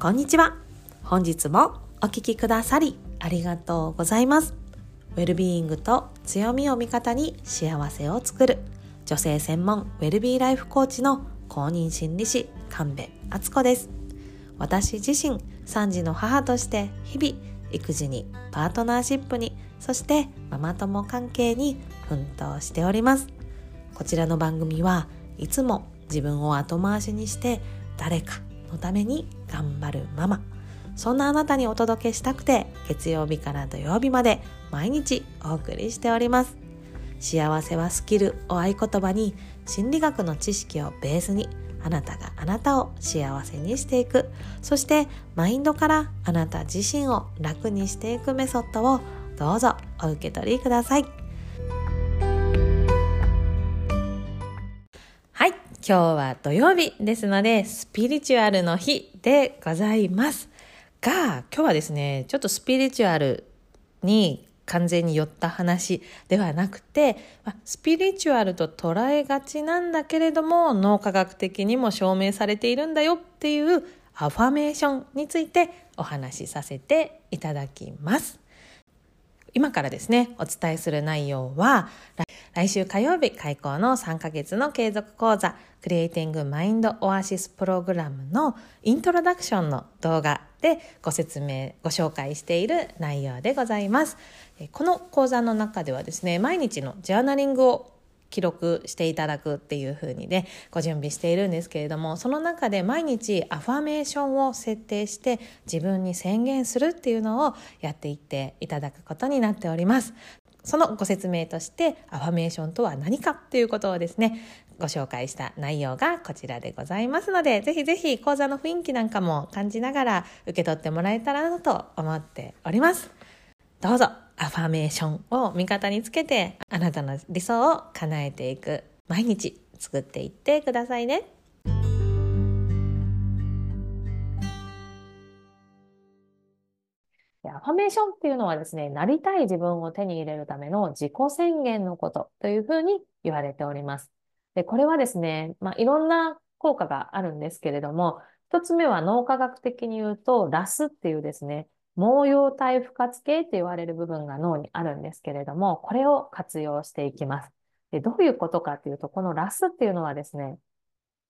こんにちは。本日もお聞きくださりありがとうございます。ウェルビーイングと強みを味方に幸せを作る女性専門ウェルビーライフコーチの公認心理師神戸敦子です。私自身3児の母として日々育児にパートナーシップにそしてママ友関係に奮闘しております。こちらの番組はいつも自分を後回しにして誰かのために頑張るママ。そんなあなたにお届けしたくて月曜日から土曜日まで毎日お送りしております。幸せはスキルを合言葉に心理学の知識をベースにあなたがあなたを幸せにしていく。そしてマインドからあなた自身を楽にしていくメソッドをどうぞお受け取りください。今日は土曜日ですのでスピリチュアルの日でございますが今日はですねちょっとスピリチュアルに完全に寄った話ではなくて、スピリチュアルと捉えがちなんだけれども脳科学的にも証明されているんだよっていうアファメーションについてお話しさせていただきます。今からですね、お伝えする内容は、来週火曜日開講の3ヶ月の継続講座、クリエイティングマインドオアシスプログラムのイントロダクションの動画でご説明、ご紹介している内容でございます。この講座の中ではですね、毎日のジャーナリングを記録していただくっていう風にねご準備しているんですけれどもその中で毎日アファメーションを設定して自分に宣言するっていうのをやっていっていただくことになっておりますそのご説明としてアファメーションとは何かっていうことをですねご紹介した内容がこちらでございますのでぜひぜひ講座の雰囲気なんかも感じながら受け取ってもらえたらなと思っておりますどうぞアファメーションを味方につけてあなたの理想を叶えていく毎日作っていってくださいね。アファメーションっていうのはですね、なりたい自分を手に入れるための自己宣言のことというふうに言われております。で、これはですね、まあ、いろんな効果があるんですけれども、一つ目は脳科学的に言うと、ラスっていうですね、毛様体不活系って言われる部分が脳にあるんですけれども、これを活用していきます。でどういうことかっていうと、このラスっていうのはですね、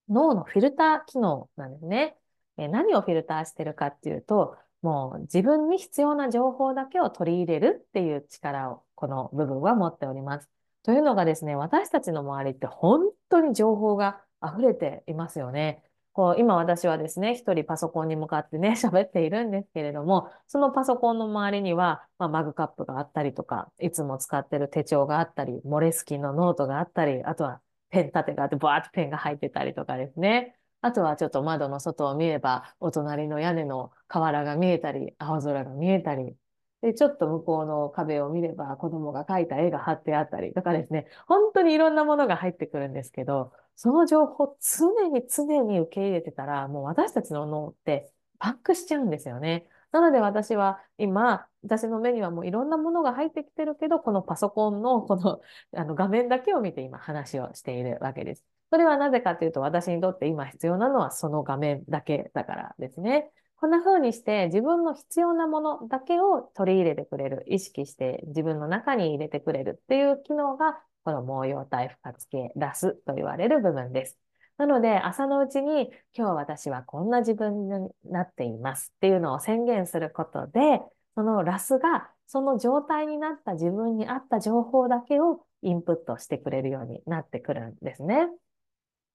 脳のフィルター機能なんですね。え何をフィルターしてるかっていうと、もう自分に必要な情報だけを取り入れるっていう力をこの部分は持っております。というのがですね、私たちの周りって本当に情報が溢れていますよね。こう、今私はですね、一人パソコンに向かってね、喋っているんですけれども、そのパソコンの周りには、まあ、マグカップがあったりとか、いつも使ってる手帳があったり、モレスキンのノートがあったり、あとはペン立てがあって、バーッとペンが入ってたりとかですね。あとはちょっと窓の外を見れば、お隣の屋根の瓦が見えたり、青空が見えたり、で、ちょっと向こうの壁を見れば子供が描いた絵が貼ってあったりとかですね、本当にいろんなものが入ってくるんですけど、その情報常に常に受け入れてたら、もう私たちの脳ってパックしちゃうんですよね。なので私は今、私の目にはもういろんなものが入ってきてるけど、このパソコンのこのあの画面だけを見て今話をしているわけです。それはなぜかというと、私にとって今必要なのはその画面だけだからですね。こんな風にして自分の必要なものだけを取り入れてくれる、意識して自分の中に入れてくれるっていう機能がこの毛様体不活系ラスと言われる部分です。なので、朝のうちに今日私はこんな自分になっていますっていうのを宣言することで、そのラスがその状態になった自分に合った情報だけをインプットしてくれるようになってくるんですね。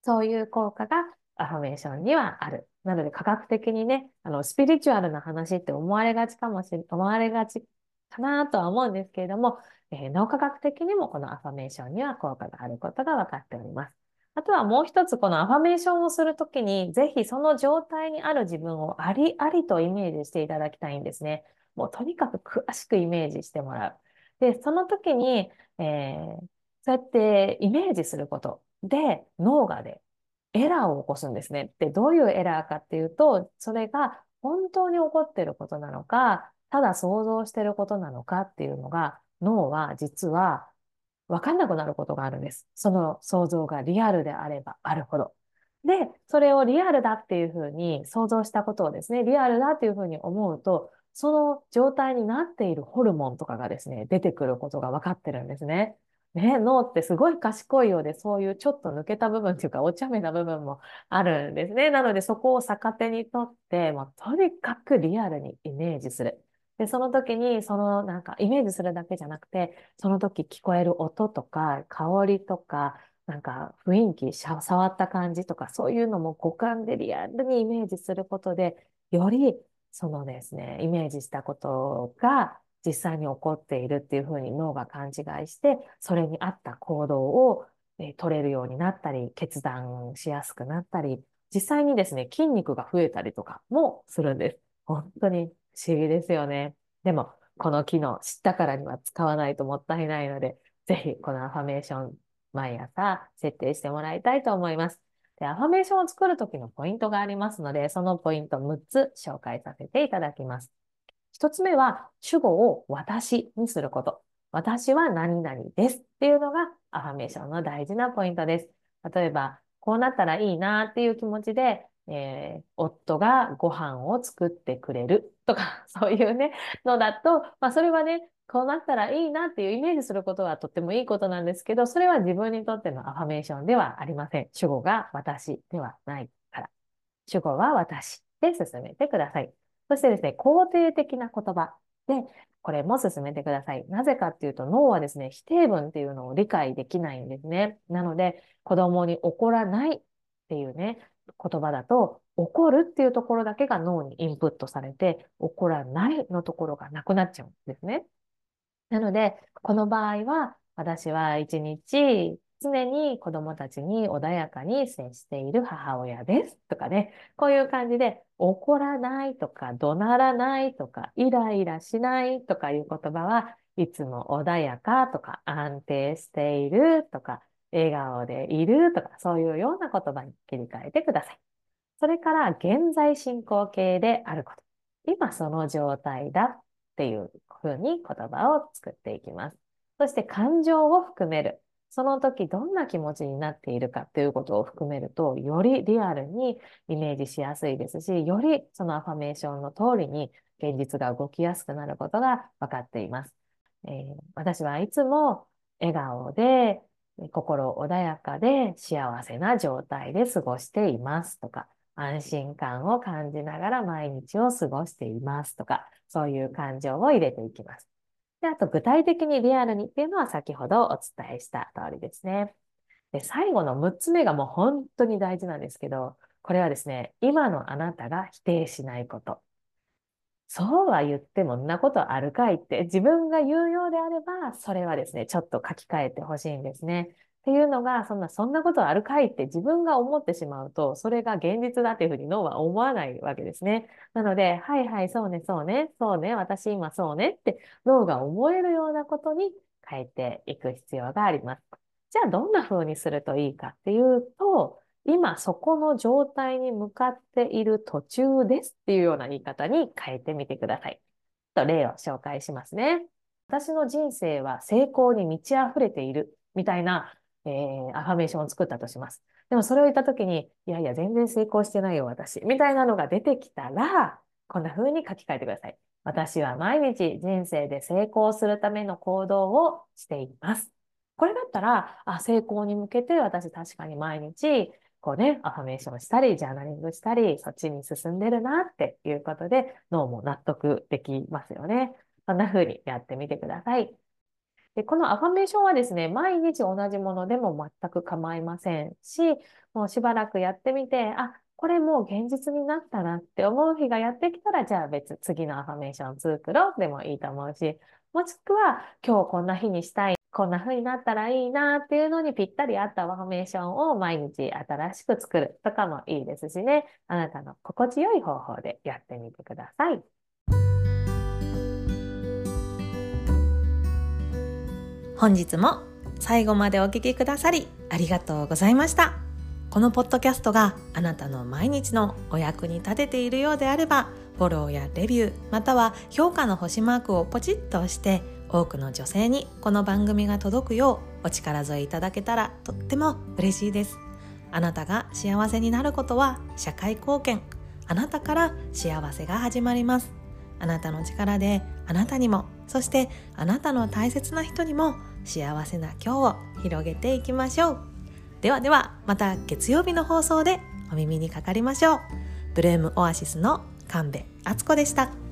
そういう効果がアファメーションにはある。なので科学的にね、あの、スピリチュアルな話って思われがちかもしれ、思われがちかなとは思うんですけれども、えー、脳科学的にもこのアファメーションには効果があることが分かっております。あとはもう一つ、このアファメーションをするときに、ぜひその状態にある自分をありありとイメージしていただきたいんですね。もうとにかく詳しくイメージしてもらう。で、その時に、えー、そうやってイメージすることで、脳がでエラーを起こすんですね。で、どういうエラーかっていうと、それが本当に起こってることなのか、ただ想像してることなのかっていうのが、脳は実は分かんなくなることがあるんです。その想像がリアルであればあるほど。で、それをリアルだっていうふうに想像したことをですね、リアルだっていうふうに思うと、その状態になっているホルモンとかがですね、出てくることが分かってるんですね。ね、脳ってすごい賢いようで、そういうちょっと抜けた部分っていうか、お茶目な部分もあるんですね。なので、そこを逆手にとって、もうとにかくリアルにイメージする。で、その時に、そのなんかイメージするだけじゃなくて、その時聞こえる音とか、香りとか、なんか雰囲気、触った感じとか、そういうのも五感でリアルにイメージすることで、よりそのですね、イメージしたことが実際に起こっているっていうふうに脳が勘違いして、それに合った行動を、え取れるようになったり、決断しやすくなったり、実際にですね、筋肉が増えたりとかもするんです。本当に不思議ですよね。でも、この機能知ったからには使わないともったいないので、ぜひこのアファメーション毎朝設定してもらいたいと思います。で、アファメーションを作るときのポイントがありますので、そのポイント6つ紹介させていただきます。1つ目は、主語を私にすること。私は何々ですっていうのがアファメーションの大事なポイントです。例えば、こうなったらいいなっていう気持ちで、えー、夫がご飯を作ってくれるとか、そういうね、のだと、まあそれはね、こうなったらいいなっていうイメージすることはとってもいいことなんですけど、それは自分にとってのアファメーションではありません。主語が私ではないから。主語は私で進めてください。そしてですね、肯定的な言葉で、これも進めてください。なぜかっていうと、脳はですね、否定文っていうのを理解できないんですね。なので、子供に怒らないっていうね、言葉だと、怒るっていうところだけが脳にインプットされて、怒らないのところがなくなっちゃうんですね。なので、この場合は、私は一日常に子供たちに穏やかに接している母親ですとかね、こういう感じで怒らないとか怒鳴らないとかイライラしないとかいう言葉はいつも穏やかとか安定しているとか笑顔でいるとかそういうような言葉に切り替えてください。それから現在進行形であること。今その状態だっていうふうに言葉を作っていきます。そして感情を含める。その時どんな気持ちになっているかっていうことを含めると、よりリアルにイメージしやすいですし、よりそのアファメーションの通りに現実が動きやすくなることが分かっています。えー、私はいつも笑顔で、心穏やかで幸せな状態で過ごしていますとか、安心感を感じながら毎日を過ごしていますとか、そういう感情を入れていきます。で、あと具体的にリアルにっていうのは先ほどお伝えした通りですね。で、最後の6つ目がもう本当に大事なんですけど、これはですね、今のあなたが否定しないこと。そうは言ってもんなことあるかいって自分が言うようであれば、それはですね、ちょっと書き換えてほしいんですね。っていうのが、そんな、そんなことあるかいって自分が思ってしまうと、それが現実だっていうふうに脳は思わないわけですね。なので、はいはい、そうね、そうね、そうね、私今そうねって脳が思えるようなことに変えていく必要があります。じゃあ、どんな風にするといいかっていうと、今そこの状態に向かっている途中ですっていうような言い方に変えてみてください。と例を紹介しますね。私の人生は成功に満ち溢れているみたいなえー、アファメーションを作ったとします。でもそれを言ったときに、いやいや、全然成功してないよ、私。みたいなのが出てきたら、こんな風に書き換えてください。私は毎日人生で成功するための行動をしています。これだったら、あ、成功に向けて私確かに毎日、こうね、アファメーションしたり、ジャーナリングしたり、そっちに進んでるなっていうことで、脳も納得できますよね。そんな風にやってみてください。で、このアファメーションはですね、毎日同じものでも全く構いませんし、もうしばらくやってみて、あ、これもう現実になったなって思う日がやってきたら、じゃあ別、次のアファメーション作ろうでもいいと思うし、もしくは今日こんな日にしたい、こんな風になったらいいなっていうのにぴったり合ったアファメーションを毎日新しく作るとかもいいですしね、あなたの心地よい方法でやってみてください。本日も最後までお聴きくださりありがとうございました。このポッドキャストがあなたの毎日のお役に立てているようであれば、フォローやレビュー、または評価の星マークをポチッと押して、多くの女性にこの番組が届くようお力添えいただけたらとっても嬉しいです。あなたが幸せになることは社会貢献あなたから幸せが始まりますあなたの力であなたにもそしてあなたの大切な人にも幸せな今日を広げていきましょうではではまた月曜日の放送でお耳にかかりましょうブルームオアシスの神戸敦子でした。